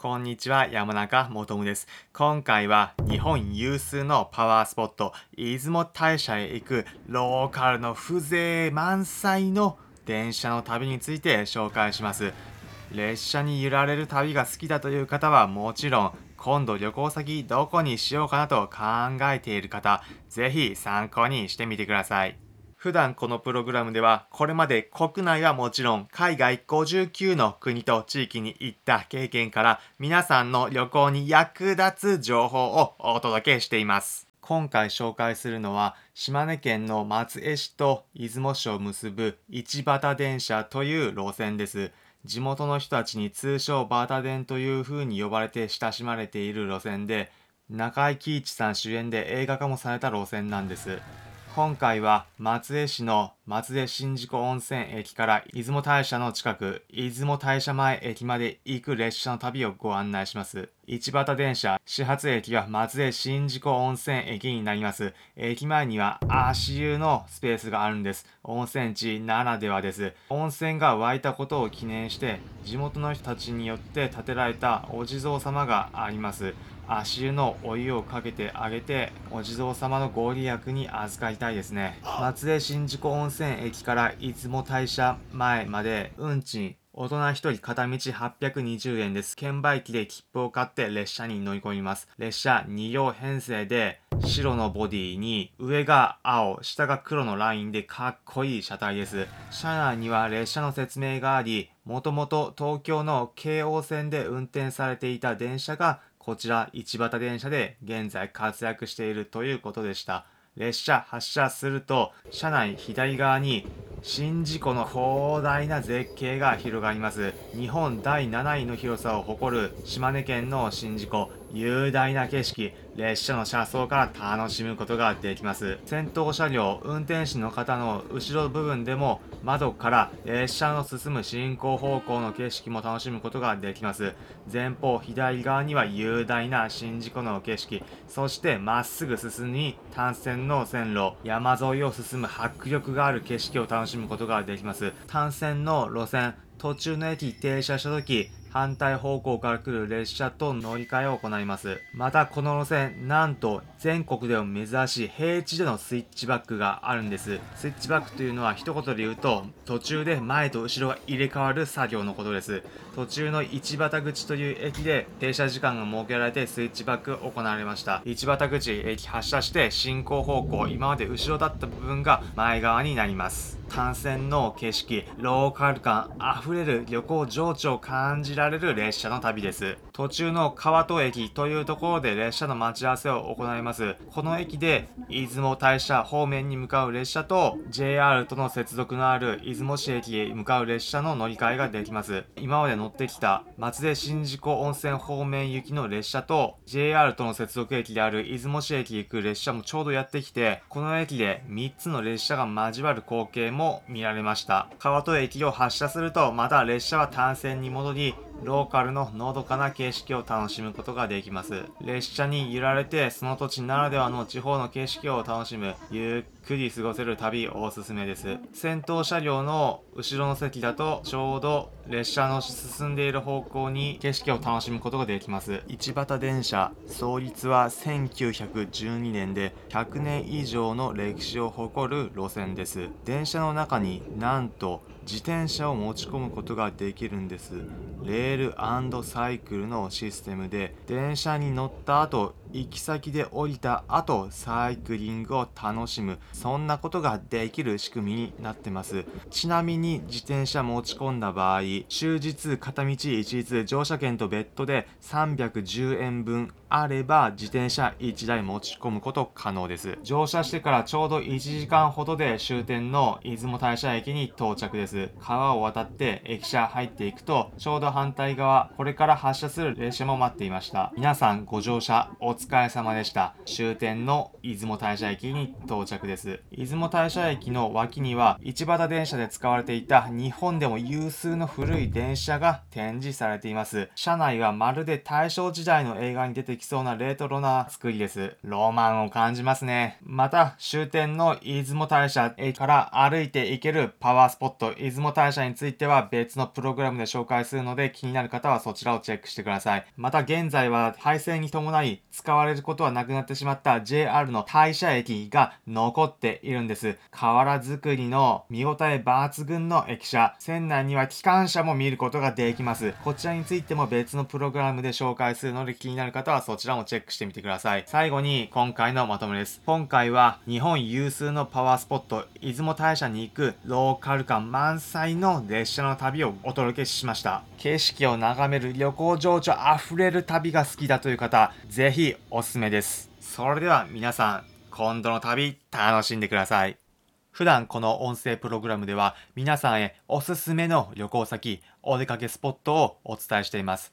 こんにちは、山中もとむです。今回は日本有数のパワースポット、出雲大社へ行くローカルの風情満載の電車の旅について紹介します。列車に揺られる旅が好きだという方はもちろん、今度旅行先どこにしようかなと考えている方、ぜひ参考にしてみてください。普段このプログラムではこれまで国内はもちろん海外59の国と地域に行った経験から皆さんの旅行に役立つ情報をお届けしています。今回紹介するのは島根県の松江市と出雲市を結ぶ市畑電車という路線です。地元の人たちに通称バタ電という風に呼ばれて親しまれている路線で中井貴一さん主演で映画化もされた路線なんです。今回は松江市の松江新宿温泉駅から出雲大社の近く、出雲大社前駅まで行く列車の旅をご案内します。市畑電車、始発駅は松江新宿温泉駅になります。駅前には足湯のスペースがあるんです。温泉地ならではです。温泉が湧いたことを記念して、地元の人たちによって建てられたお地蔵様があります。足湯のお湯をかけてあげてお地蔵様のご利益に預かりたいですね松江新宿温泉駅から出雲大社前まで運賃大人1人片道820円です。券売機で切符を買って列車に乗り込みます。列車2両編成で白のボディに上が青、下が黒のラインでかっこいい車体です。車内には列車の説明があり、もともと東京の京王線で運転されていた電車がこちら市畑電車で現在活躍しているということでした。列車発車すると車内左側に宍道湖の広大な絶景が広がります日本第7位の広さを誇る島根県の宍道湖雄大な景色列車の車窓から楽しむことができます。先頭車両運転士の方の後ろ部分でも窓から列車の進む進行方向の景色も楽しむことができます。前方左側には雄大な宍道湖の景色そしてまっすぐ進み単線の線路山沿いを進む迫力がある景色を楽しむことができます。単線の路線途中の駅停車した時反対方向から来る列車と乗り換えを行います。またこの路線、なんと全国でも珍しい平地でのスイッチバックがあるんです。スイッチバックというのは一言で言うと、途中で前と後ろが入れ替わる作業のことです。途中の市畑口という駅で停車時間が設けられてスイッチバック行われました。市畑口駅発車して進行方向、今まで後ろだった部分が前側になります。単線の景色、ローカル感あふれる旅行情緒を感じられる列車の旅です。途中の川戸駅というところで列車の待ち合わせを行います。この駅で出雲大社方面に向かう列車と JR との接続のある出雲市駅へ向かう列車の乗り換えができます。今まで乗ってきた松江新宿温泉方面行きの列車と JR との接続駅である出雲市駅行く列車もちょうどやってきて、この駅で3つの列車が交わる光景も見られました。川戸駅を発車すると、また列車は単線に戻り、ローカルののどかな景色を楽しむことができます。列車に揺られて、その土地ならではの地方の景色を楽しむ、ゆっくり過ごせる旅おすすめです。先頭車両の後ろの席だと、ちょうど列車の進んでいる方向に景色を楽しむことができます。市畑電車、創立は1912年で、100年以上の歴史を誇る路線です。電車の中になんと自転車を持ち込むことができるんです。レールサイクルのシステムで電車に乗った後行き先で降りた後サイクリングを楽しむ。そんなことができる仕組みになってます。ちなみに自転車持ち込んだ場合終日片道一律乗車券と別途で310円分あれば自転車1台持ち込むこと可能です。乗車してからちょうど1時間ほどで終点の出雲大社駅に到着です。川を渡って駅舎入っていくとちょうど反対側これから発車する列車も待っていました。皆さんご乗車お疲れ様でした。終点の出雲大社駅に到着です。出雲大社駅の脇には、市畑電車で使われていた日本でも有数の古い電車が展示されています。車内はまるで大正時代の映画に出てきそうなレトロな作りです。ロマンを感じますね。また、終点の出雲大社駅から歩いて行けるパワースポット、出雲大社については別のプログラムで紹介するので気になる方はそちらをチェックしてください。また現在は廃線に伴い使われることはなくなってしまった JR の大社駅が残っているんです。瓦作りの見応え抜群の駅舎。船内には機関車も見ることができます。こちらについても別のプログラムで紹介するので気になる方はそちらもチェックしてみてください。最後に今回のまとめです。今回は日本有数のパワースポット、出雲大社に行くローカル感満載の列車の旅をお届けしました。景色を眺める旅行情緒あふれる旅が好きだという方、ぜひおすすめです。それでは皆さん、今度の旅楽しんでください。普段この音声プログラムでは皆さんへおすすめの旅行先、お出かけスポットをお伝えしています。